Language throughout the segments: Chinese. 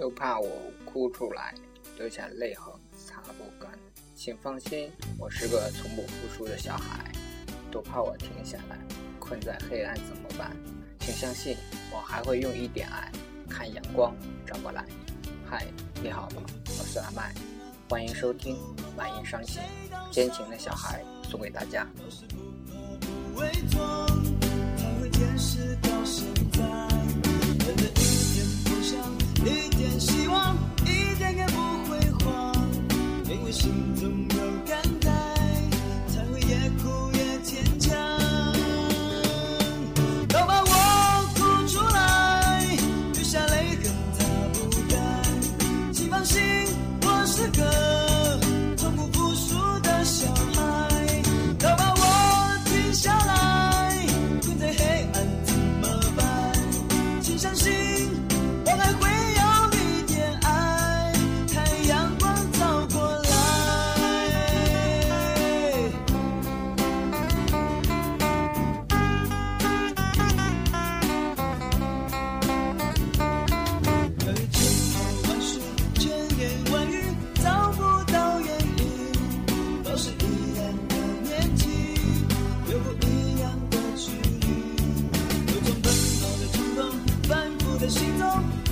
都怕我哭出来，留下泪痕擦不干。请放心，我是个从不服输的小孩。都怕我停下来，困在黑暗怎么办？请相信，我还会用一点爱，看阳光照过来。嗨，你好吗？我是阿麦，欢迎收听《满音伤心》，坚强的小孩送给大家。一点希望，一点也不会慌，因为心中 Bye.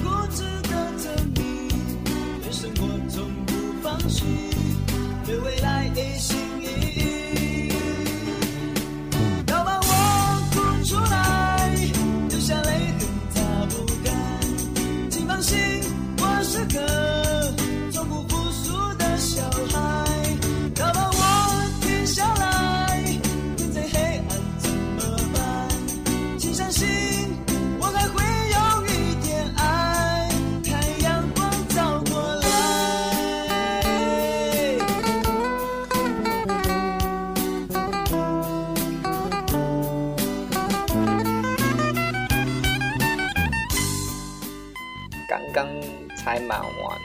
才忙完，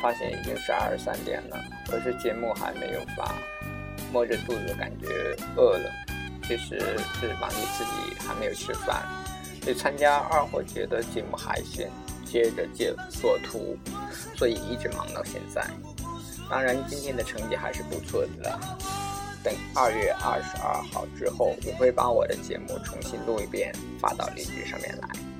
发现已经是二十三点了，可是节目还没有发，摸着肚子感觉饿了，其实是忙于自己还没有吃饭。得参加二货节的节目海选，接着接做图，所以一直忙到现在。当然今天的成绩还是不错的。等二月二十二号之后，我会把我的节目重新录一遍，发到荔枝上面来。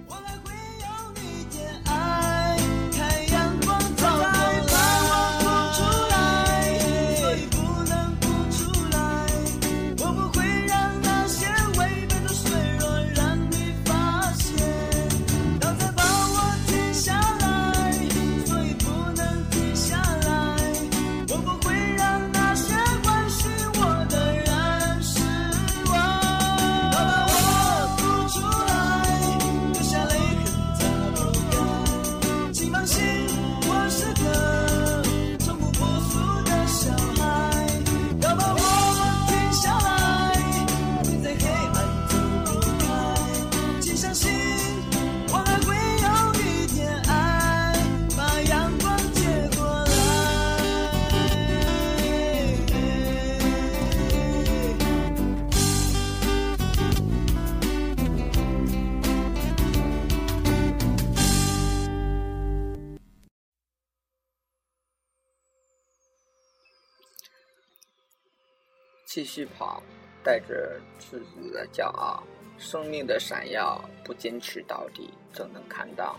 继续跑，带着赤子的骄傲，生命的闪耀，不坚持到底，怎能看到？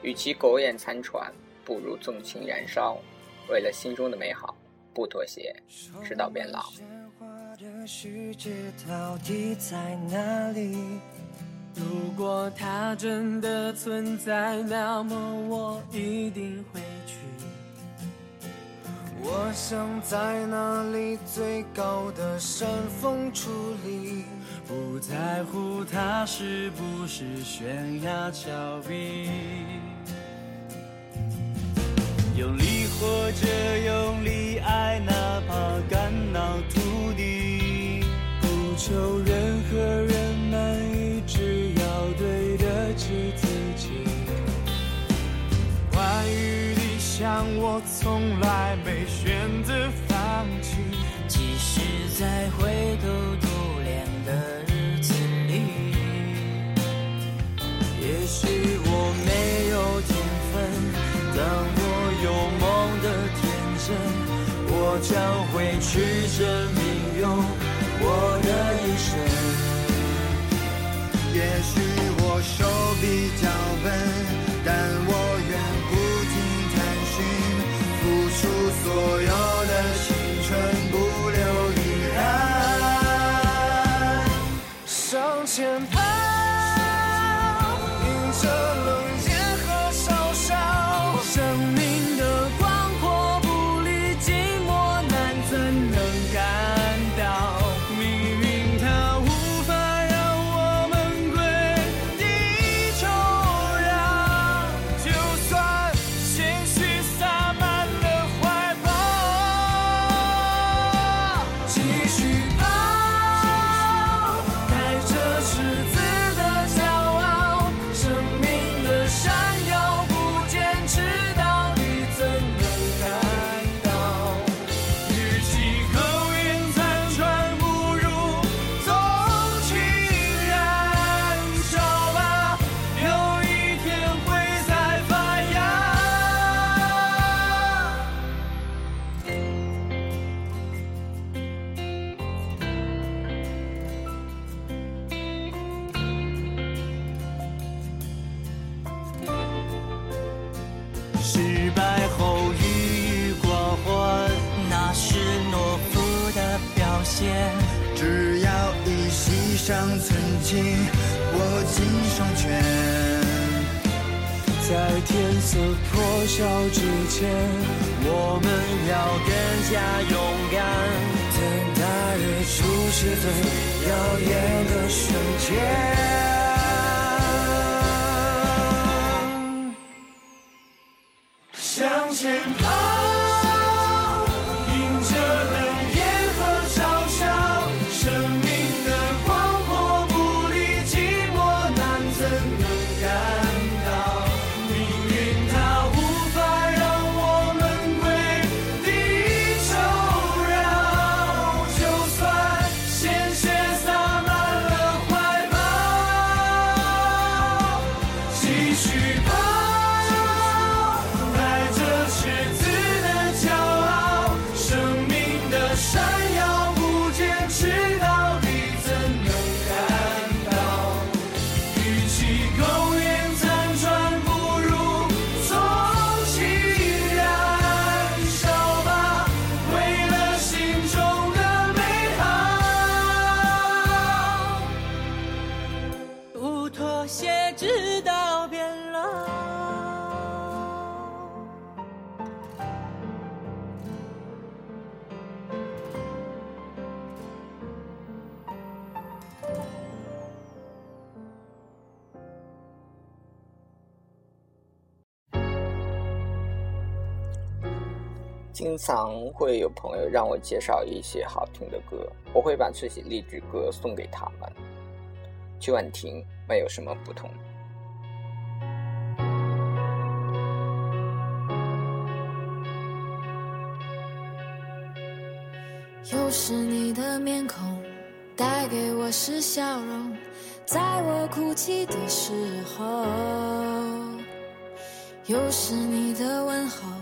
与其苟延残喘，不如纵情燃烧。为了心中的美好，不妥协，直到变老。如果它真的存在，那么我一定会去。我想在那里最高的山峰矗立，不在乎它是不是悬崖峭壁。用力活着用力爱，生命用我握紧双拳，在天色破晓之前，我们要更加勇敢，等大日出是最耀眼的瞬间。经常会有朋友让我介绍一些好听的歌，我会把这些励志歌送给他们去听，没有什么不同。又是你的面孔，带给我是笑容，在我哭泣的时候，又是你的问候。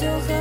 就。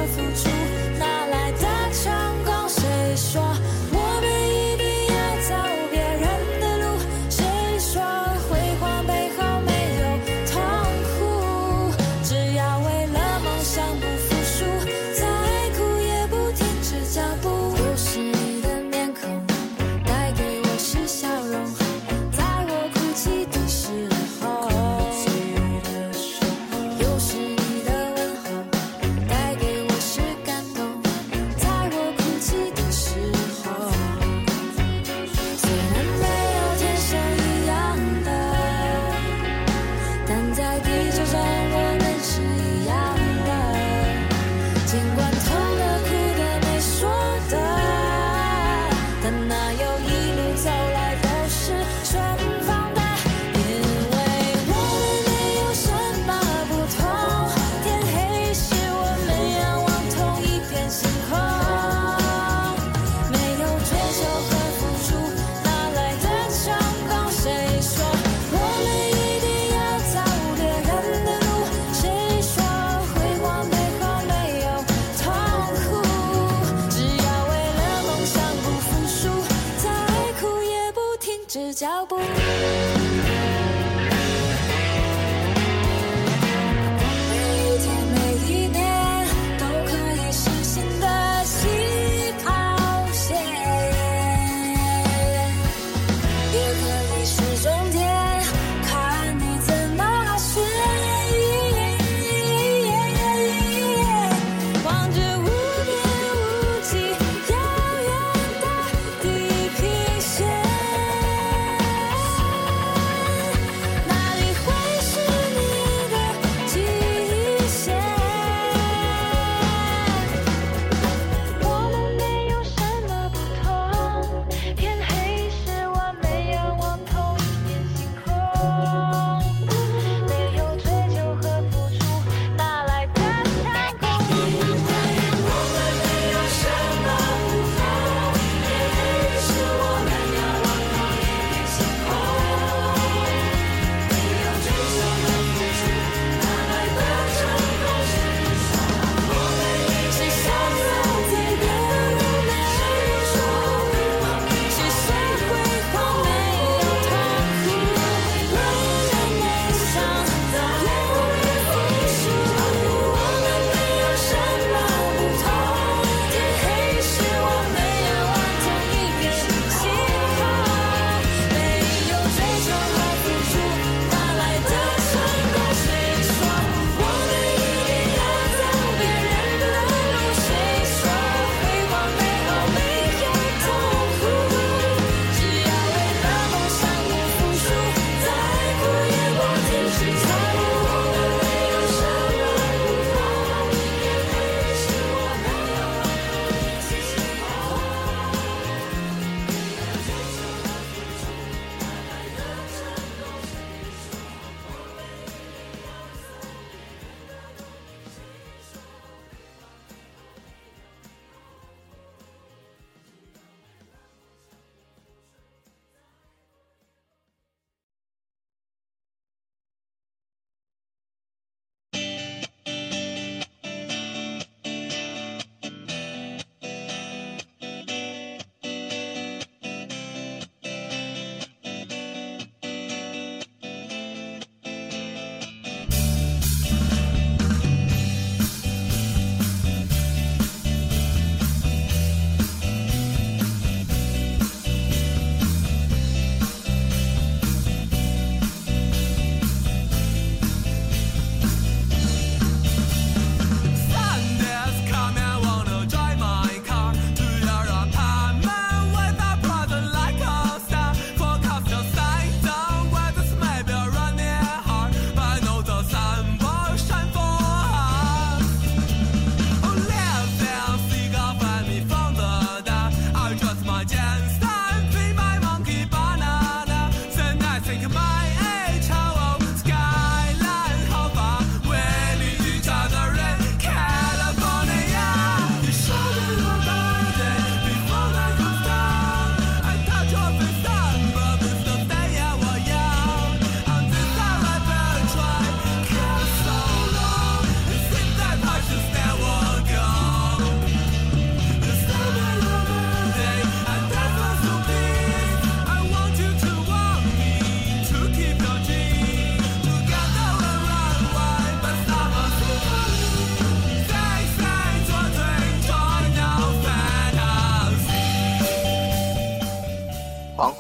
take a.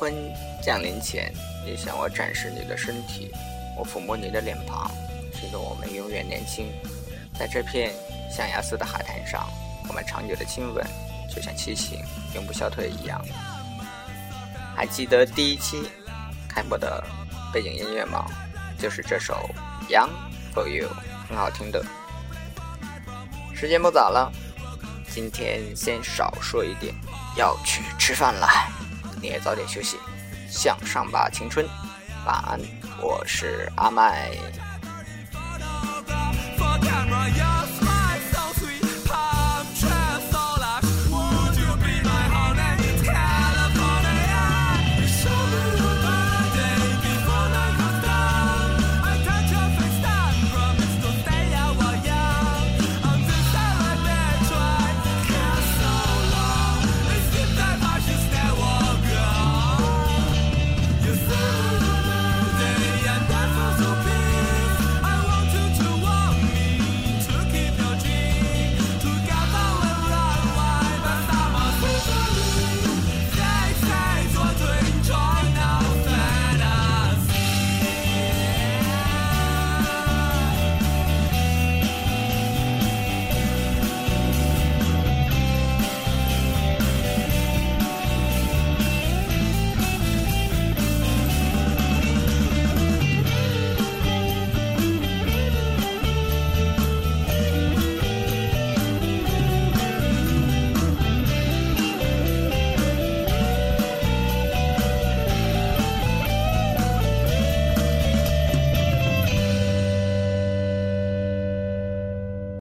黄昏降临前，你向我展示你的身体，我抚摸你的脸庞，使得我们永远年轻。在这片象牙似的海滩上，我们长久的亲吻，就像七情永不消退一样。还记得第一期开播的背景音乐吗？就是这首《Young for You》，很好听的。时间不早了，今天先少说一点，要去吃饭了。你也早点休息，向上吧，青春。晚安，我是阿麦。